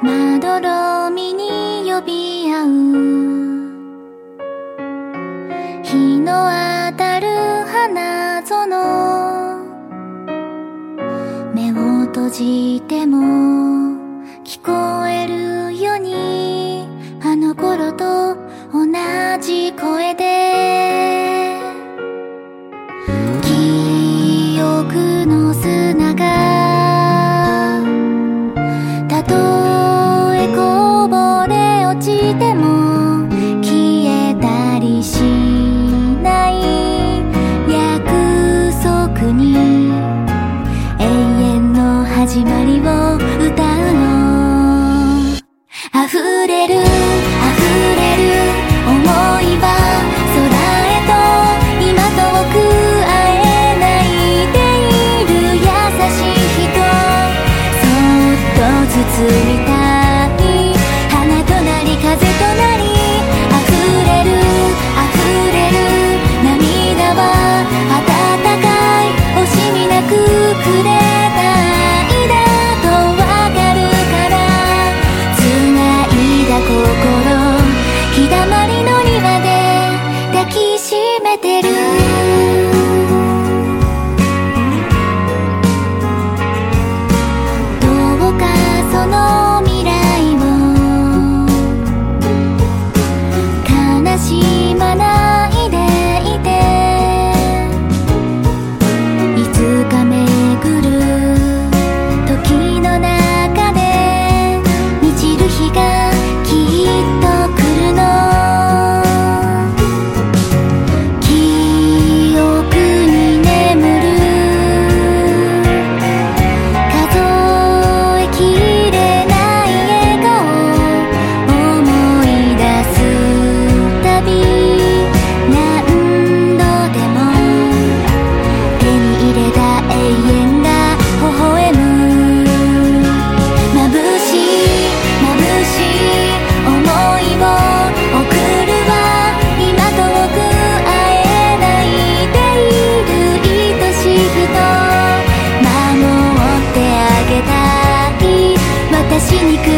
まどろみに呼び合う。日の当たる花園。目を閉じても聞こえるように。あの頃と同じ声でしてもめてるしに来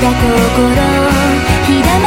だ心ひだ